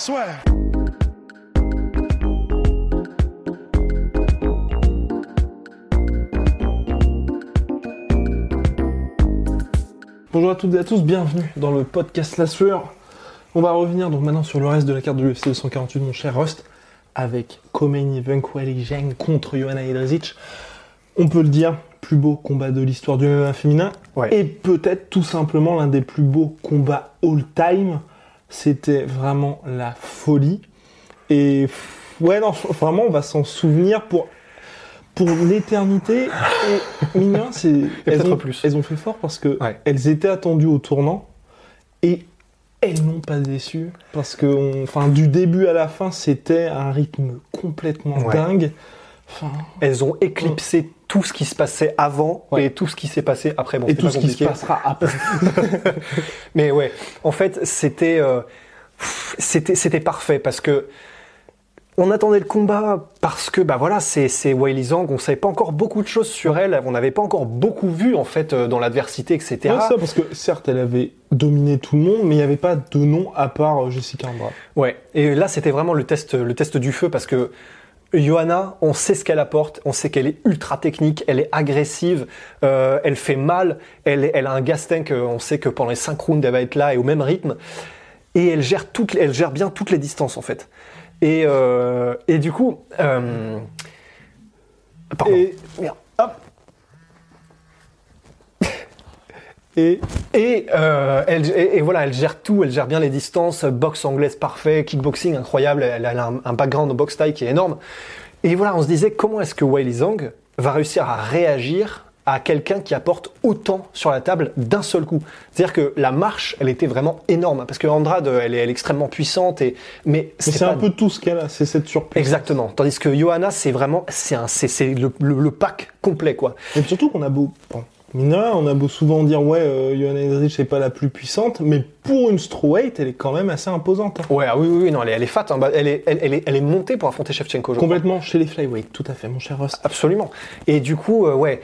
Swear. Bonjour à toutes et à tous, bienvenue dans le podcast La Sueur. On va revenir donc maintenant sur le reste de la carte de l'UFC 248, mon cher Rust, avec Khomeini Venkweli Zheng contre Johanna Jedrzejczyk. On peut le dire, plus beau combat de l'histoire du MMA féminin, Ouais. et peut-être tout simplement l'un des plus beaux combats all-time. C'était vraiment la folie. Et ouais, non, vraiment, on va s'en souvenir pour, pour l'éternité. Et mine c'est, elles, peut-être ont, plus. elles ont fait fort parce que Ouais. elles étaient attendues au tournant et elles n'ont pas déçu parce que, on- enfin, du début à la fin, c'était un rythme complètement Ouais. dingue. Enfin, Elles ont éclipsé tout ce qui se passait avant Ouais. et tout ce qui s'est passé après. Bon, et tout pas ce qui se passera après. Mais ouais, en fait, c'était euh, c'était c'était parfait parce que on attendait le combat parce que bah voilà, c'est c'est Weili Zhang, on savait pas encore beaucoup de choses sur elle, on n'avait pas encore beaucoup vu en fait euh, dans l'adversité, etc. Ouais, ça, parce que certes, elle avait dominé tout le monde, mais il n'y avait pas de nom à part euh, Jessica Andrade. Ouais, et là c'était vraiment le test, le test du feu parce que Johanna, on sait ce qu'elle apporte, on sait qu'elle est ultra technique, elle est agressive, euh, elle fait mal, elle, est- elle a un gas tank, euh, on sait que pendant les 5 rounds elle va être là et au même rythme, et elle gère, toutes, elle gère bien toutes les distances en fait. Et, euh, et du coup, euh, pardon. Et, Merde. Et Et, euh, elle, et, et voilà, elle gère tout, elle gère bien les distances, boxe anglaise parfait, kickboxing incroyable, elle, elle a un, un background au boxe taille qui est énorme. Et voilà, on se disait comment est-ce que Weili Zhang va réussir à réagir à quelqu'un qui apporte autant sur la table d'un seul coup? C'est-à-dire que la marche, elle était vraiment énorme, parce que Andrade, elle est, elle est extrêmement puissante, et, mais c'est un peu tout ce qu'elle a, c'est cette surprise. Exactement. Tandis que Johanna, c'est vraiment, c'est un, c'est, c'est le, le- le pack complet, quoi. Et surtout qu'on a beau, bon, mine on a beau souvent dire ouais, euh, Johanna Jedrzejczyk c'est pas la plus puissante, mais pour une strawweight, elle est quand même assez imposante. hein. Ouais, ah oui, oui, oui, non, elle est, elle est fat, hein. Bah, elle, est, elle, elle est, elle est montée pour affronter Shevchenko, je crois. Complètement chez les flyweight, tout à fait, mon cher Rust. Absolument. Et du coup, euh, ouais,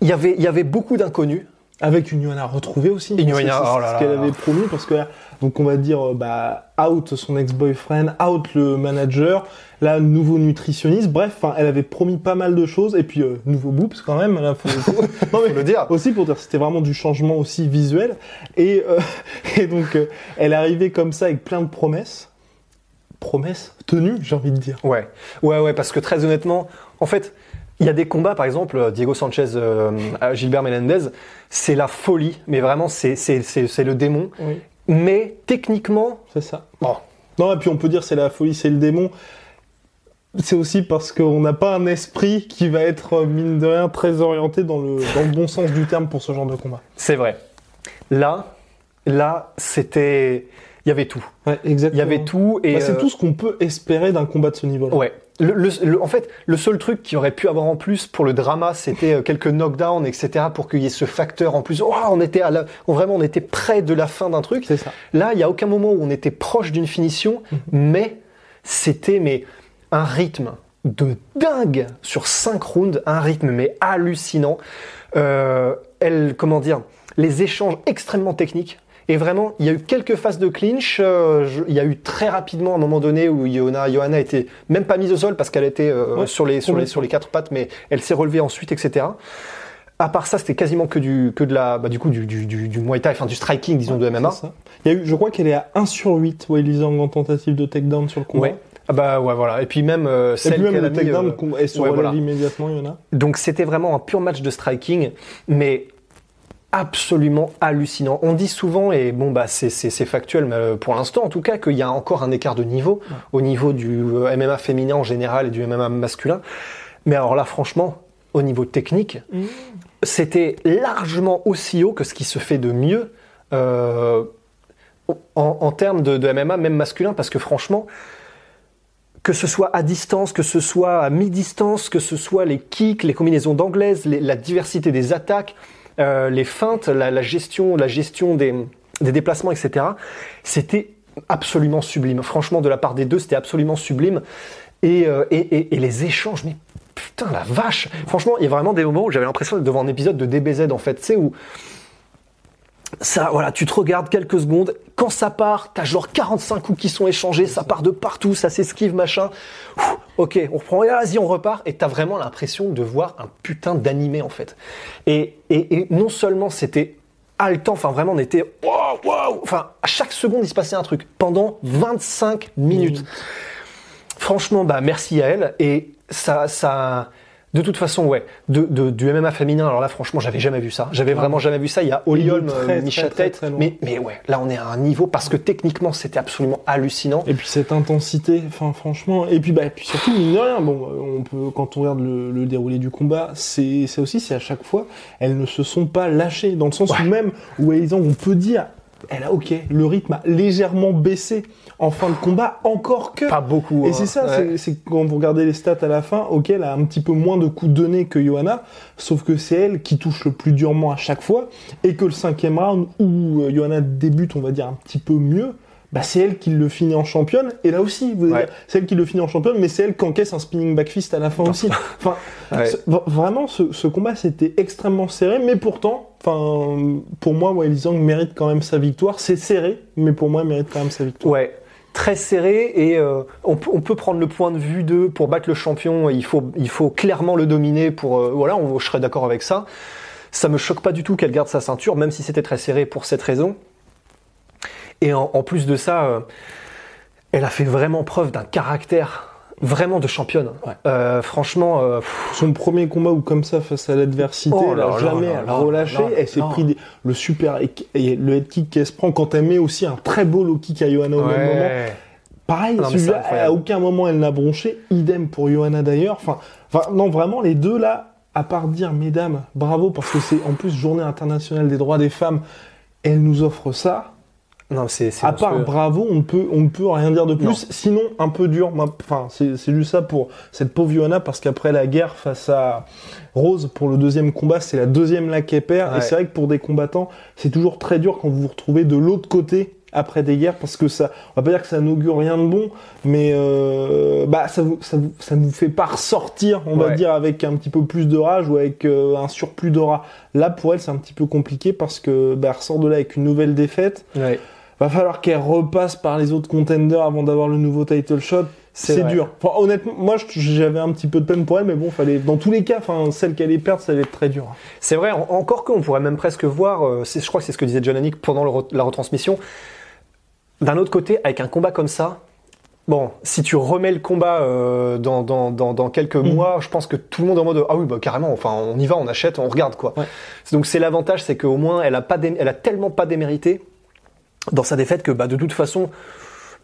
il y avait, il y avait beaucoup d'inconnus. Avec une Johanna retrouvée aussi. Une Johanna, c'est oh là ce là qu'elle là. avait promis parce que donc on va dire euh, bah out son ex-boyfriend, out le manager, là nouveau nutritionniste. Bref, enfin, elle avait promis pas mal de choses et puis euh, nouveau boobs quand même. Là, faut, faut- non, mais le dire. Aussi pour dire c'était vraiment du changement aussi visuel et euh, et donc euh, elle est arrivée comme ça avec plein de promesses, promesses tenues, j'ai envie de dire. Ouais, ouais, ouais, parce que très honnêtement, en fait, il y a des combats, par exemple, euh, Diego Sanchez, euh, à Gilbert Melendez, c'est la folie, mais vraiment, c'est, c'est, c'est, c'est le démon. Oui. Mais techniquement, C'est ça. oh, Non, et puis on peut dire c'est la folie, c'est le démon. C'est aussi parce qu'on n'a pas un esprit qui va être, euh, mine de rien, très orienté dans le, dans le bon sens du terme pour ce genre de combat. c'est vrai. Là, là, c'était, il y avait tout. Ouais, Il exactement. y avait tout et Bah, c'est euh, tout ce qu'on peut espérer d'un combat de ce niveau-là. Ouais. Le, le- le- en fait, le seul truc qui aurait pu avoir en plus pour le drama, c'était euh, quelques knockdowns, etc., pour qu'il y ait ce facteur en plus. Oh, on était à la, on- vraiment, on était près de la fin d'un truc. C'est ça. Là, il y a aucun moment où on était proche d'une finition, mais c'était mais un rythme de dingue sur cinq rounds, un rythme mais hallucinant. Euh, elle, comment dire, les échanges extrêmement techniques. Et vraiment, il y a eu quelques phases de clinch. euh, je- il y a eu très rapidement un moment donné où Johanna, Johanna était même pas mise au sol parce qu'elle était euh, Ouais, sur, les, sur, les, sur les quatre pattes, mais elle s'est relevée ensuite, etc. À part ça, c'était quasiment que du, que de la, bah, du coup, du, du, du, du Muay Thai, enfin du striking, disons, de MMA. Ça. Il y a eu, je crois qu'elle est à 1 sur 8, Wiley Zhang en tentative de takedown sur le combat. Ouais. Ah bah ouais, voilà. Et puis même euh, Et celle puis même le takedown euh, ouais, relève voilà. immédiatement, il y en a. Donc c'était vraiment un pur match de striking, mais absolument hallucinant. On dit souvent, et bon bah c'est c'est- c'est factuel, mais euh, pour l'instant en tout cas, qu'il y a encore un écart de niveau au niveau du euh, MMA féminin en général et du MMA masculin. Mais alors là, franchement, au niveau technique, c'était largement aussi haut que ce qui se fait de mieux. euh, en, en termes de, de MMA, même masculin, parce que franchement, que ce soit à distance, que ce soit à mi-distance, que ce soit les kicks, les combinaisons d'anglaise, la diversité des attaques, euh, les feintes, la, gestion, la gestion des, déplacements, etc. C'était absolument sublime. Franchement, de la part des deux, c'était absolument sublime. Et, euh, et, les échanges, mais putain, la vache Franchement, il y a vraiment des moments où j'avais l'impression d'être devant un épisode de DBZ, en fait, tu sais, où ça, voilà, tu te regardes quelques secondes. Quand ça part, t'as genre 45 coups qui sont échangés, ça part de partout, ça s'esquive, machin. Ok, on reprend, et vas-y, on repart. Et t'as vraiment l'impression de voir un putain d'animé, en fait. Et, et, et non seulement c'était haletant, enfin vraiment, on était waouh, waouh. Enfin, à chaque seconde, il se passait un truc. Pendant 25 minutes. Franchement, bah, merci à elle. Et ça, ça, de toute façon, ouais, de, de- du MMA féminin, alors là, franchement, j'avais jamais vu ça. J'avais vraiment jamais vu ça. Il y a très, euh, Misha loin. mais, mais ouais, là, on est à un niveau parce que techniquement, c'était absolument hallucinant. Et puis cette intensité, enfin franchement, et puis bah et puis surtout mine de rien, bon, euh, on peut quand on regarde le, le déroulé du combat, c'est aussi c'est à chaque fois, elles ne se sont pas lâchées dans le sens où même où exemple on peut dire, elle a ok, le rythme a légèrement baissé en fin de combat, encore que. Pas beaucoup. Et hein. c'est ça, Ouais. c'est- c'est quand vous regardez les stats à la fin, ok, elle a un petit peu moins de coups donnés que Johanna, sauf que c'est elle qui touche le plus durement à chaque fois, et que le cinquième round où euh, Johanna débute, on va dire, un petit peu mieux, bah c'est elle qui le finit en championne, et là aussi, vous Ouais. c'est elle qui le finit en championne, mais c'est elle qui encaisse un spinning back fist à la fin aussi. Enfin, Ouais. vraiment, ce, ce combat, c'était extrêmement serré, mais pourtant, enfin, pour moi, Wiley Zhang mérite quand même sa victoire. C'est serré, mais pour moi, il mérite quand même sa victoire. Ouais, très serré et euh, on, peut- on peut prendre le point de vue de pour battre le champion, il faut, il faut clairement le dominer pour euh, voilà, on, je serais d'accord avec ça. Ça me choque pas du tout qu'elle garde sa ceinture, même si c'était très serré pour cette raison. Et en, en plus de ça, euh, elle a fait vraiment preuve d'un caractère vraiment de championne. Ouais. Euh, franchement, euh, Son premier combat ou comme ça face à l'adversité, Oh elle a jamais là là relâché. là elle s'est pris des- le super et le head kick qu'elle se prend quand elle met aussi un très beau low kick à Johanna au même moment. Pareil, Non, celui-là, à aucun moment elle n'a bronché. Idem pour Johanna d'ailleurs. Enfin, enfin, non, vraiment, les deux là, à part dire, mesdames, bravo, parce que c'est en plus journée internationale des droits des femmes, elle nous offre ça. Non, c'est À part bravo, on ne peut, on ne peut rien dire de plus. Non. Sinon, un peu dur. Enfin, c'est c'est juste ça pour cette pauvre Johanna, parce qu'après la guerre face à Rose pour le deuxième combat, c'est la deuxième là qu'elle perd. Et c'est vrai que pour des combattants, c'est toujours très dur quand vous vous retrouvez de l'autre côté après des guerres, parce que ça, on va pas dire que ça n'augure rien de bon, mais euh, bah ça vous, ça vous, ça ne vous fait pas ressortir, on va dire, avec un petit peu plus de rage ou avec euh, un surplus d'aura. Là, pour elle, c'est un petit peu compliqué parce que bah, elle ressort de là avec une nouvelle défaite Ouais. Va falloir qu'elle repasse par les autres contenders avant d'avoir le nouveau title shot. C'est dur. Enfin, honnêtement, moi, j'avais un petit peu de peine pour elle, mais bon, fallait. Dans tous les cas, enfin, celle qu'elle allait perdre, ça allait être très dur. C'est vrai, en- encore qu'on pourrait même presque voir, euh, je crois que c'est ce que disait John Anik pendant le la retransmission. D'un autre côté, avec un combat comme ça, bon, si tu remets le combat euh, dans, dans, dans, dans quelques Mhm. mois, je pense que tout le monde est en mode ah oui, bah carrément, enfin on y va, on achète, on regarde quoi. Ouais. Donc c'est l'avantage, c'est qu'au moins elle a, pas elle a tellement pas démérité dans sa défaite que bah, de toute façon,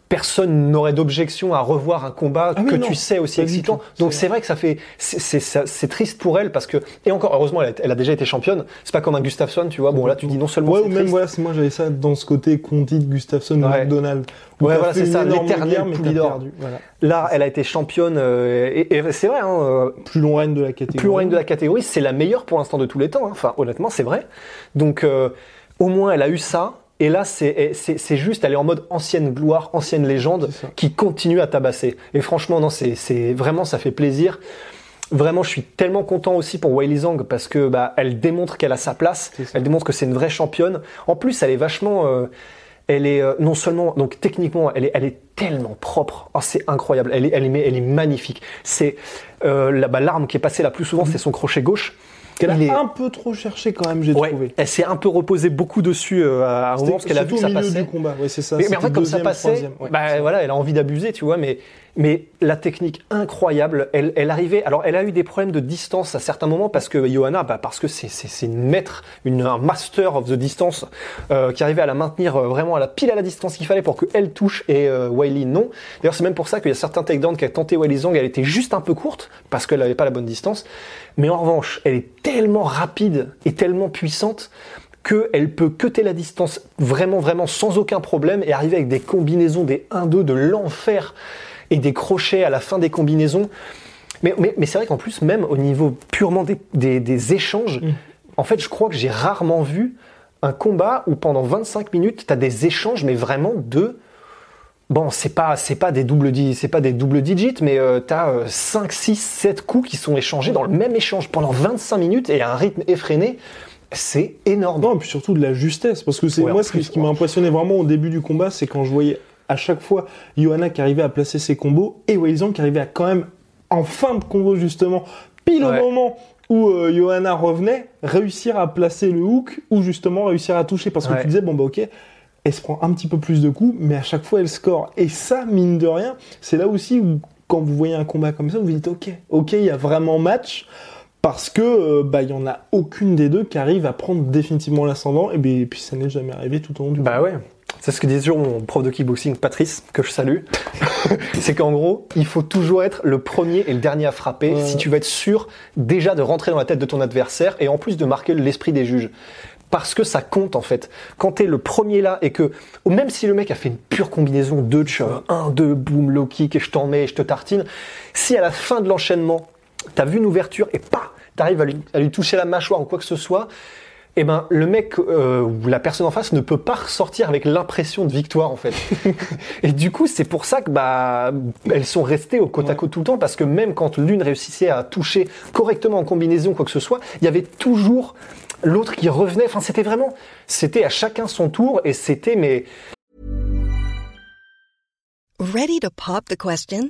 personne n'aurait d'objection à revoir un combat Ah que tu sais aussi excitant. Donc c'est vrai que ça fait, c'est- triste pour elle parce que et encore heureusement elle a, elle a déjà été championne. C'est pas comme un Gustafsson, tu vois. Bon là tu dis non seulement Ouais, ou même, triste, voilà, moi, j'avais ça dans ce côté Conti, Gustafsson, Ouais. McDonald. Ouais, voilà, c'est ça, l'éternel Poulidor. Voilà. là elle a été championne euh, et, et c'est vrai. Hein, euh, Plus long règne de la catégorie. plus haut règne de la catégorie, c'est la meilleure pour l'instant de tous les temps. hein. Enfin, honnêtement, c'est vrai. Donc, euh, au moins, elle a eu ça. Et là, c'est c'est- c'est juste, elle est en mode ancienne gloire, ancienne légende, qui continue à tabasser. Et franchement, non, c'est c'est- vraiment, ça fait plaisir. Vraiment, je suis tellement content aussi pour Weili Zhang parce que bah, elle démontre qu'elle a sa place. Elle démontre que c'est une vraie championne. En plus, elle est vachement. euh, elle est euh, non seulement donc techniquement, elle est, elle est tellement propre. Oh, c'est incroyable. Elle est, elle est, elle est magnifique. C'est euh, la- bah, l'arme qui est passée la plus souvent, c'est son crochet gauche. Qu'elle a un peu trop cherché quand même, j'ai Ouais, trouvé. elle s'est un peu reposée beaucoup dessus euh, à un moment parce qu'elle a vu que ça passait. du combat, ouais, c'est ça. Mais, mais en fait, comme ça passait, ouais, bah, voilà, elle a envie d'abuser, tu vois. Mais, mais la technique incroyable, elle, elle arrivait. Alors, elle a eu des problèmes de distance à certains moments parce que Johanna, bah, parce que c'est, c'est, une maître, une, un master of the distance euh, qui arrivait à la maintenir euh, vraiment à la pile à la distance qu'il fallait pour qu'elle touche et euh, Wiley non. D'ailleurs, c'est même pour ça qu'il y a certains takedowns qui a tenté Wiley Zhang, elle était juste un peu courte parce qu'elle n'avait pas la bonne distance. Mais en revanche, elle est tellement rapide et tellement puissante qu'elle peut cutter la distance vraiment, vraiment sans aucun problème et arriver avec des combinaisons, des 1-2 de l'enfer et des crochets à la fin des combinaisons. Mais, mais, mais c'est vrai qu'en plus, même au niveau purement des, des, des échanges, Mm. en fait, je crois que j'ai rarement vu un combat où pendant 25 minutes, tu as des échanges, mais vraiment de. Bon, c'est pas c'est pas des doubles c'est pas des doubles digits, mais euh, t'as euh, 5 6 7 coups qui sont échangés dans le même échange pendant 25 minutes et à un rythme effréné, c'est énorme. Non, et puis surtout de la justesse, parce que c'est Ouais, moi ce qui, plus, ce qui m'a impressionné vraiment au début du combat, c'est quand je voyais à chaque fois Johanna qui arrivait à placer ses combos et Weizong qui arrivait à quand même en fin de combo justement, pile Ouais. au moment où euh, Johanna revenait, réussir à placer le hook ou justement réussir à toucher, parce que Ouais. tu disais bon bah ok. Elle se prend un petit peu plus de coups, mais à chaque fois elle score. Et ça, mine de rien, c'est là aussi où, quand vous voyez un combat comme ça, vous vous dites ok, ok, il y a vraiment match parce que euh, bah il y en a aucune des deux qui arrive à prendre définitivement l'ascendant et, ben, et puis ça n'est jamais arrivé tout au long du Bah ouais. C'est ce que disait toujours mon prof de kickboxing, Patrice, que je salue. c'est qu'en gros, il faut toujours être le premier et le dernier à frapper si tu veux être sûr déjà de rentrer dans la tête de ton adversaire et en plus de marquer l'esprit des juges. Parce que ça compte en fait. Quand t'es le premier là et que, ou même si le mec a fait une pure combinaison 2 de 1, 2, boum, low kick et je t'en mets et je te tartine, si à la fin de l'enchaînement, t'as vu une ouverture et pas, t'arrives à lui, à lui toucher la mâchoire ou quoi que ce soit, eh ben le mec euh, ou la personne en face ne peut pas ressortir avec l'impression de victoire en fait. et du coup, c'est pour ça que bah elles sont restées au côte à côte tout le temps parce que même quand l'une réussissait à toucher correctement en combinaison quoi que ce soit, il y avait toujours l'autre qui revenait. Enfin, c'était vraiment, c'était à chacun son tour et c'était mais Ready to pop the question?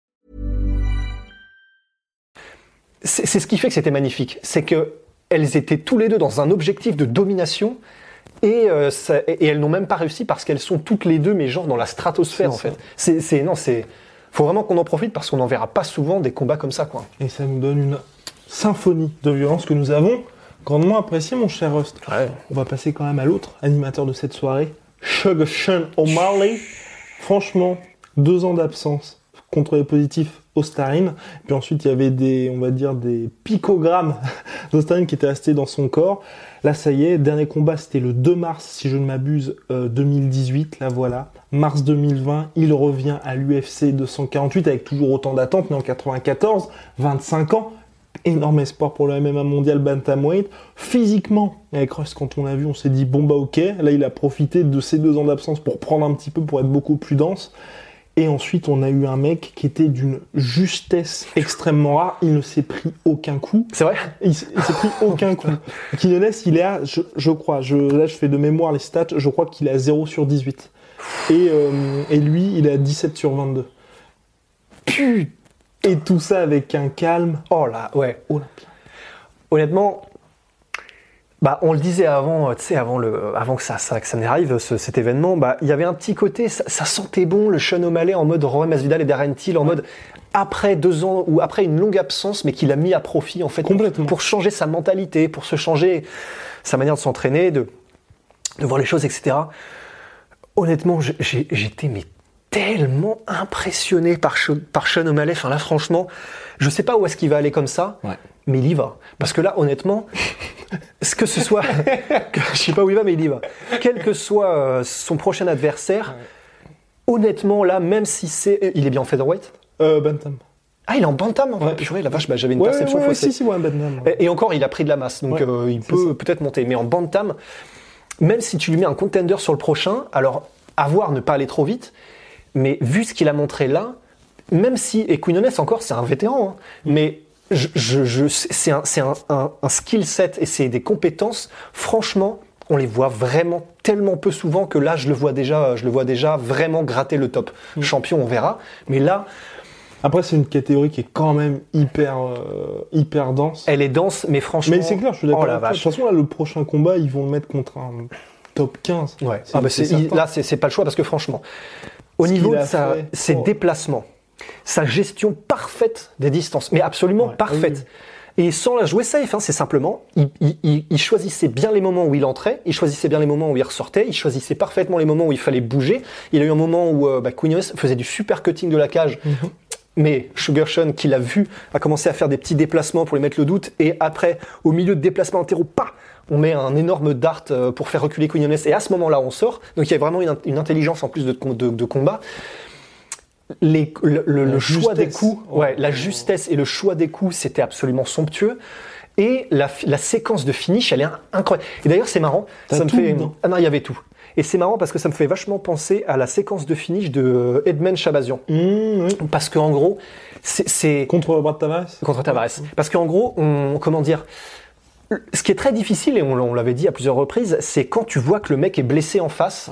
C'est ce qui fait que c'était magnifique. C'est que elles étaient tous les deux dans un objectif de domination et, euh, ça- et elles n'ont même pas réussi parce qu'elles sont toutes les deux, mais genre dans la stratosphère en ça. fait. C'est, non, c'est, faut vraiment qu'on en profite parce qu'on n'en verra pas souvent des combats comme ça, quoi. Et ça nous donne une symphonie de violence que nous avons grandement appréciée, mon cher Rust. On va passer quand même à l'autre animateur de cette soirée, Sugar Sean O'Malley. Franchement, deux ans d'absence contre les positifs Ostarine. Puis ensuite, il y avait des, on va dire, des picogrammes d'Ostarine qui étaient restés dans son corps. Là, ça y est, dernier combat, c'était le 2 mars, si je ne m'abuse, euh, 2018. Là, voilà. Mars 2020, il revient à l'UFC 248 avec toujours autant d'attentes, mais en 94, 25 ans. Énorme espoir pour le MMA mondial Bantamweight. Physiquement, avec Rust, quand on l'a vu, on s'est dit bon bah ok. Là, il a profité de ces deux ans d'absence pour prendre un petit peu, pour être beaucoup plus dense. Et ensuite, on a eu un mec qui était d'une justesse extrêmement rare. Il ne s'est pris aucun coup. C'est vrai? Il s'est pris aucun coup. Quinones, il est à, je, je crois, je, là je fais de mémoire les stats, je crois qu'il est à 0 sur 18. Et, euh, et lui, il est à 17 sur 22. Putain Et tout ça avec un calme Oh là, ouais. olympien. Honnêtement, bah, on le disait avant, euh, tu sais, avant, le, avant que ça, ça, que ça n'arrive, ce- cet événement, bah, il y avait un petit côté, ça, ça sentait bon le Sean O'Malley en mode Roy Masvidal et Darren Till, en mode après deux ans ou après une longue absence, mais qu'il a mis à profit en fait Complètement. pour changer sa mentalité, pour se changer sa manière de s'entraîner, de, de voir les choses, etc. Honnêtement, j'étais mais tellement impressionné par, par Sean O'Malley. Enfin là, franchement, je sais pas où est-ce qu'il va aller comme ça, Ouais. mais il y va. Parce que là, honnêtement, ce que ce soit, que- je sais pas où il va, mais il y va. Quel que soit euh, son prochain adversaire, honnêtement là, même si c'est, il est bien en featherweight? Euh, Bantam. Ah, il est en bantam. En fait. Ouais. Purée, la vache, bah, j'avais une Ouais, perception ouais, faussée. si, si, ouais, Bantam. Et, et encore, il a pris de la masse, donc Ouais, euh, il peut peut-être monter. Mais en bantam, même si tu lui mets un contender sur le prochain, alors à voir ne pas aller trop vite, mais vu ce qu'il a montré là, même si et Quinones encore, c'est un vétéran, hein, mais je, je, je- c'est un, un, un- un skill set et c'est des compétences. Franchement, on les voit vraiment tellement peu souvent que là, je le vois déjà, je le vois déjà vraiment gratter le top. Mm. Champion, on verra. Mais là, Après, c'est une catégorie qui est quand même hyper, euh, hyper dense. elle est dense, mais franchement. Mais c'est clair, je suis d'accord. Oh. De toute façon, là, le prochain combat, ils vont le mettre contre un top 15. Ouais. Ah bah là, c'est pas le choix parce que franchement, au niveau de sa, fait, ses oh. déplacements, sa gestion parfaite des distances, mais absolument Ouais. parfaite. Et sans la jouer safe, hein, c'est simplement, il, il- il- choisissait bien les moments où il entrait, il choisissait bien les moments où il ressortait, il choisissait parfaitement les moments où il fallait bouger. Il a eu un moment où euh, bah, faisait du super cutting de la cage, Mhm. mais qui l'a vu, a commencé à faire des petits déplacements pour lui mettre le doute. Et après, au milieu de déplacements latéraux, pas on met un énorme dart euh, pour faire reculer Queen Yones. Et à ce moment-là, on sort. Donc il y a vraiment une, int- une intelligence en plus de, de- de combat. Les- le, le- La le choix des coups, ouais, la justesse et le choix des coups, c'était absolument somptueux. Et la, séquence de finish, elle est in- incroyable. Et d'ailleurs, c'est marrant. Ça me fait. Ah non, il y avait tout. Et c'est marrant parce que ça me fait vachement penser à la séquence de finish de euh, Edmond Chabazian. Mmh, oui. Parce qu'en gros, c'est- c'est Contre Brad Tavares contre Tavares. Parce qu'en gros, on, comment dire, ce qui est très difficile, et on, on l'avait dit à plusieurs reprises, c'est quand tu vois que le mec est blessé en face,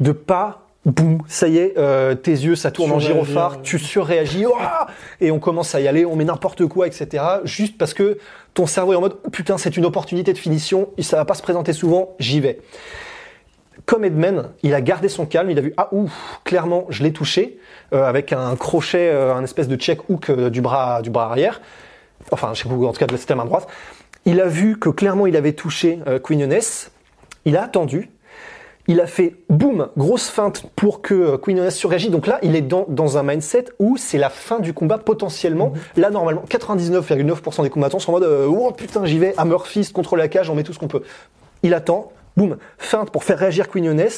de pas, boum, ça y est, euh, tes yeux, ça tourne en gyrophare, ouais. tu surréagis, Ouah et on commence à y aller, on met n'importe quoi, etc. Juste parce que ton cerveau est en mode, putain, c'est une opportunité de finition, ça va pas se présenter souvent, j'y vais. Comme Edman, il a gardé son calme, il a vu ah ouf, clairement je l'ai touché euh, avec un crochet, euh, un espèce de check hook euh, du bras du bras arrière, enfin check hook en tout cas de la main droite. Il a vu que clairement il avait touché euh, Queen Yones, il a attendu, il a fait boum, grosse feinte pour que euh, Queen Yones surréagisse. Donc là, il est dans, dans un mindset où c'est la fin du combat potentiellement. Là, normalement, 99,9% des combattants sont en mode euh, oh putain, j'y vais, Hammer Fist contre la cage, on met tout ce qu'on peut. Il attend, boum, feinte pour faire réagir Queen Yones.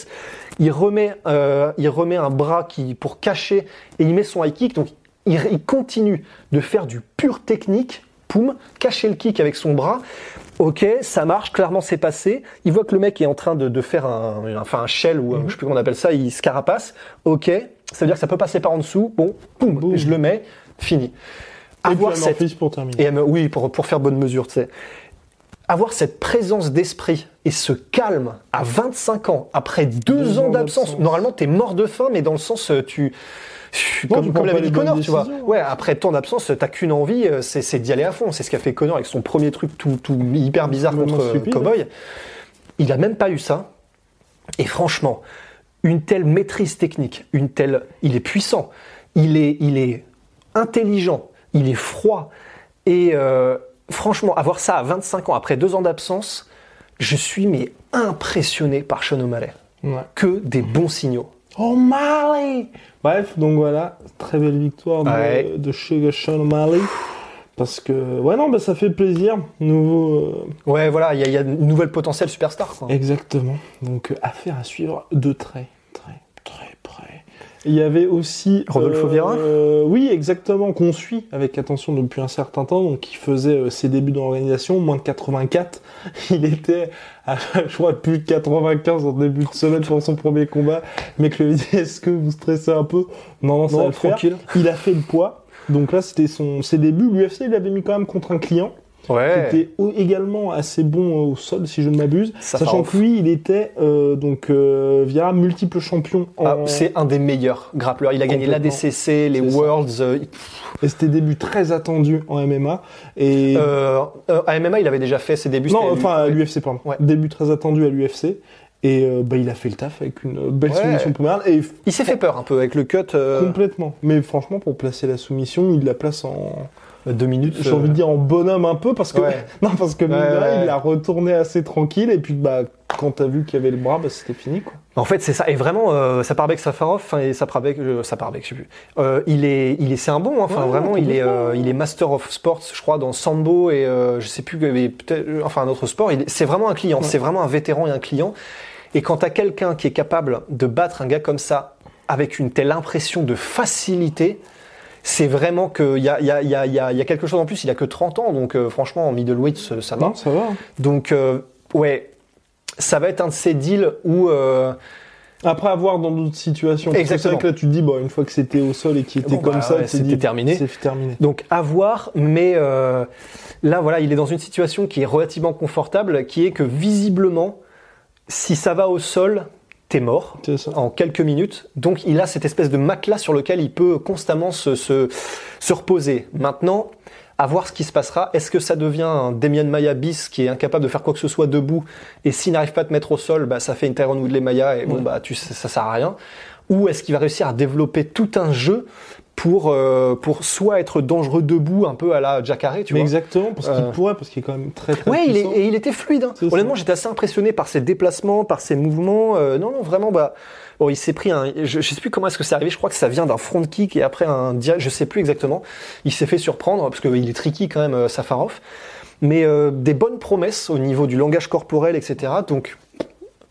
Il remet, euh, il remet un bras qui pour cacher et il met son high kick. Donc il, il continue de faire du pur technique. Poum, cacher le kick avec son bras. Ok, ça marche, clairement c'est passé. Il voit que le mec est en train de, de faire un, enfin un shell ou euh, je sais plus comment on appelle ça, il se carapace. Ok, ça veut dire que ça peut passer par en dessous. Bon, poum, Boum. je le mets, fini. Et Avoir cette Fist pour terminer. et me- oui, pour, pour faire bonne mesure, tu sais. Avoir cette présence d'esprit et ce calme à 25 ans, après deux, Deux ans ans d'absence, d'absence. normalement t'es mort de faim, mais dans le sens, euh, tu. Non, comme comme l'avait dit Connor, tu vois. décisions. Ouais, après tant d'absence, t'as qu'une envie, euh, c'est d'y aller à fond. C'est ce qu'a fait Connor avec son premier truc tout, tout hyper bizarre contre euh, stupide. Cowboy. Il a même pas eu ça. Et franchement, une telle maîtrise technique, une telle, il est puissant, il est, il est intelligent, il est froid. Et euh, franchement, avoir ça à 25 ans après deux ans d'absence, je suis mais impressionné par Sean O'Malley. Ouais. Que des bons signaux. O'Malley Bref, donc voilà, très belle victoire de, Ouais. de Sugar Sean O'Malley. Parce que, ouais, non, bah, ça fait plaisir. Nouveau. euh, Ouais, voilà, il y, a- il y a une nouvelle potentielle superstar. quoi. exactement. Donc, euh, affaire à suivre de près. Il y avait aussi. Rodolfo Vieira euh, Oui, exactement, qu'on suit avec attention depuis un certain temps. Donc, il faisait euh, ses débuts dans l'organisation, moins de 84. Il était à, je crois, plus de 95 en début de semaine pour son premier combat. Le mec lui dit Est-ce que vous stressez un peu? Non, non, ça va Non, le faire. tranquille. Il a fait le poids. Donc là, c'était son, ses débuts. L'UFC, il l'avait mis quand même contre un client Ouais. qui était également assez bon euh, au sol, si je ne m'abuse. Sachant que lui, il était euh, donc euh, via multiple champion. En... Ah, c'est un des meilleurs grappleurs. Il a gagné l'ADCC, les. Worlds. euh, Et c'était début très attendu en MMA. Et euh, à MMA, il avait déjà fait ses débuts. non, enfin à l'UFC, pardon. Ouais. Début très attendu à l'UFC. Et euh, bah, il a fait le taf avec une belle Ouais. soumission première. Et Il s'est fait peur un peu avec le cut. euh, complètement. Mais franchement, pour placer la soumission, il la place en. Deux minutes. J'ai envie de dire en bonhomme un peu parce que Ouais. non parce que Ouais, ouais. il a retourné assez tranquille et puis bah quand t'as vu qu'il y avait le bras bah c'était fini quoi. En fait, c'est ça. Et vraiment, euh, Saparbek Safarov, enfin, et Saparbek, euh, je sais plus. Euh, il est, il est, c'est un bon. hein. Enfin, vraiment, il est, euh, il est Master of Sports, je crois, dans Sambo et euh, je sais plus, peut-être, euh, enfin, un autre sport. C'est vraiment un client. C'est vraiment un vétéran et un client. Et quand t'as quelqu'un qui est capable de battre un gars comme ça avec une telle impression de facilité. C'est vraiment qu'il y y, y, y a il y a quelque chose en plus, il a que 30 ans, donc euh, franchement en middleweight ça- ça va. Non, ça va. Donc euh, ouais, ça va être un de ces deals où euh, Après avoir dans d'autres situations. C'est vrai que là tu te dis bon une fois que c'était au sol et qu'il était Bon, comme bah ça, ouais, c'était terminé. C'est terminé. Donc à voir, mais euh, là voilà, il est dans une situation qui est relativement confortable, qui est que visiblement, si ça va au sol, t'es mort ça. en quelques minutes. Donc il a cette espèce de matelas sur lequel il peut constamment se, se, se reposer. Maintenant, À voir ce qui se passera. Est-ce que ça devient un Demian Maya bis qui est incapable de faire quoi que ce soit debout et s'il n'arrive pas à te mettre au sol, bah, ça fait une Tyron Woodley Maya et bon, Ouais. bah, tu sais, ça sert à rien. Ou est-ce qu'il va réussir à développer tout un jeu pour, euh, pour soit être dangereux debout, un peu à la Jacare, tu Mais vois exactement, parce qu'il Euh. pourrait, parce qu'il est quand même très très Ouais, il est, et il était fluide. hein. Honnêtement, j'étais assez impressionné par ses déplacements, par ses mouvements. Euh, non, non, vraiment, bah, bon, il s'est pris un. Je, je sais plus comment est-ce que c'est arrivé. Je crois que ça vient d'un front kick et après un direct. Je sais plus exactement. Il s'est fait surprendre parce qu'il est tricky quand même, Safarov. Mais des bonnes promesses au niveau du langage corporel, etc. Donc,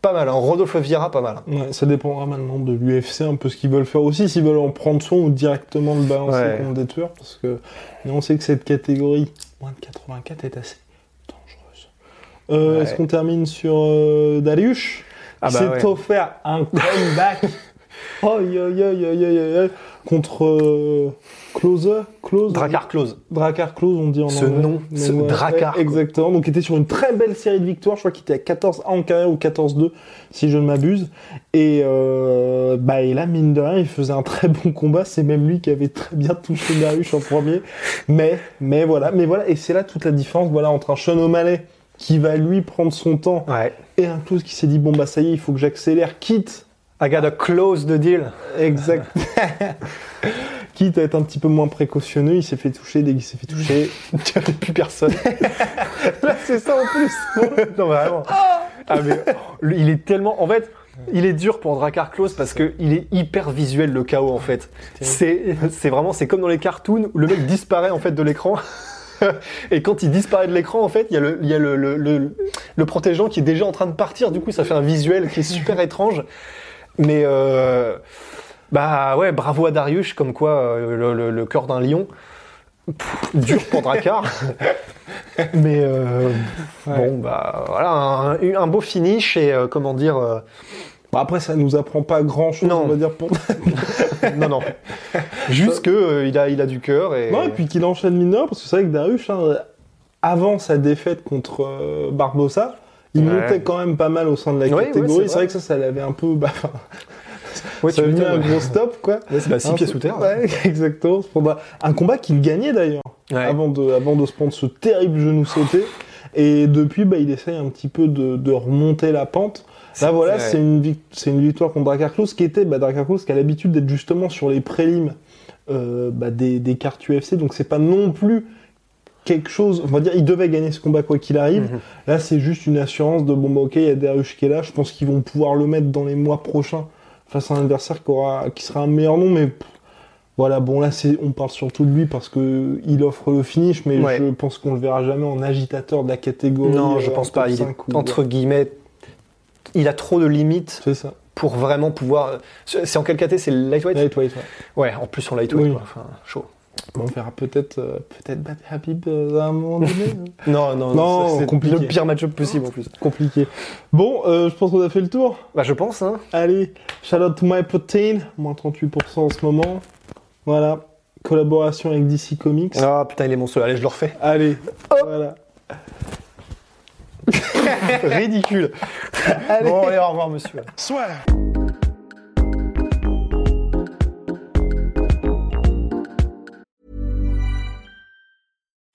pas mal. Hein. Rodolphe Vieira, pas mal. Ouais, ça dépendra maintenant de l'UFC, un peu ce qu'ils veulent faire aussi, s'ils veulent en prendre soin ou directement le balancer Ouais. contre des tueurs, parce que mais on sait que cette catégorie moins de 84 est assez dangereuse. Euh, Ouais. Est-ce qu'on termine sur euh, Dariush Ah bah ouais. offert un comeback oh, yo, yo, yo, yo, yo, yo, contre euh, Closer, Close, Drakkar Close. Drakkar Close, on dit en Ce anglais. nom, ce ouais, Drakkar, quoi. Exactement. Donc, il était sur une très belle série de victoires. Je crois qu'il était à 14-1 en carrière ou 14-2, si je ne m'abuse. Et, euh, bah, et là, mine de rien, il faisait un très bon combat. C'est même lui qui avait très bien touché Darius en premier. Mais, mais voilà. Mais voilà. Et c'est là toute la différence, voilà, entre un Sean O'Malley qui va lui prendre son temps Ouais. et un Close qui s'est dit, bon, bah, ça y est, il faut que j'accélère, quitte I gotta close the deal. Exact. Quitte à être un petit peu moins précautionneux, il s'est fait toucher. Dès qu'il s'est fait toucher, Il n'y avait plus personne. là, c'est ça en plus. non, vraiment. Ah, mais lui, il est tellement. En fait, il est dur pour Drakkar Close parce que il est hyper visuel le chaos en fait. C'est c'est vraiment c'est comme dans les cartoons où le mec disparaît en fait de l'écran. Et quand il disparaît de l'écran, en fait, il y a, le, il y a le, le, le, le protégeant qui est déjà en train de partir. Du coup, ça fait un visuel qui est super étrange. Mais euh, bah ouais, bravo à Darius, comme quoi euh, le, le- le cœur d'un lion. Pff, dur pour Drakkar. Mais euh, Ouais. bon, bah voilà, un, un beau finish et euh, comment dire. Bah, après, ça nous apprend pas grand chose, Non. on va dire, pour. non, non. Juste que il, a, il a du cœur et. non, et puis qu'il enchaîne mineur, parce que c'est vrai que Darius, hein, avant sa défaite contre Barbosa, il Ouais. montait quand même pas mal au sein de la Ouais, ouais, catégorie. c'est vrai. vrai que ça, ça l'avait un peu. Bah, Ouais, ça tu un gros stop, quoi. Ouais, c'est bah, six Un pieds sous terre. Ouais, exactement. Pour- Un combat qu'il gagnait d'ailleurs. Ouais. avant de, avant de se prendre ce terrible genou sauté. Et depuis, bah, il essaye un petit peu de, de remonter la pente. Là, voilà, Ouais. c'est une, une victoire contre Drakkar Klose, qui était, bah, qui a l'habitude d'être justement sur les prélims euh, bah, des, des cartes UFC, donc c'est pas non plus quelque chose, on va dire, il devait gagner ce combat quoi qu'il arrive. Mhm. Là, c'est juste une assurance de, bon, bah, ok, il y a Darius qui est là, je pense qu'ils vont pouvoir le mettre dans les mois prochains face à un adversaire qui, aura, qui sera un meilleur nom, mais pff, voilà, bon, là, c'est, on parle surtout de lui parce que il offre le finish, mais Ouais. je pense qu'on le verra jamais en agitateur de la catégorie. Non, je euh, pense en pas. Il est 5 ou- entre guillemets. Il a trop de limites C'est ça. pour vraiment pouvoir. C'est en quel caté C'est le lightweight? Lightweight, ouais. Ouais, en plus en lightweight. Oui. quoi. Enfin, chaud. Bon, on verra peut-être, euh, peut-être battre Habib euh, à un moment donné. Non, non, Non, ça, c'est compliqué. le pire match-up possible en plus. Compliqué. Bon, euh, je pense qu'on a fait le tour. Bah, je pense, hein. Allez, shout out to my protein, moins 38% en ce moment. Voilà, collaboration avec DC Comics. Ah putain, il est monstrueux. Allez, je le refais. Allez, voilà. Ridicule. Bon, allez, au revoir, monsieur.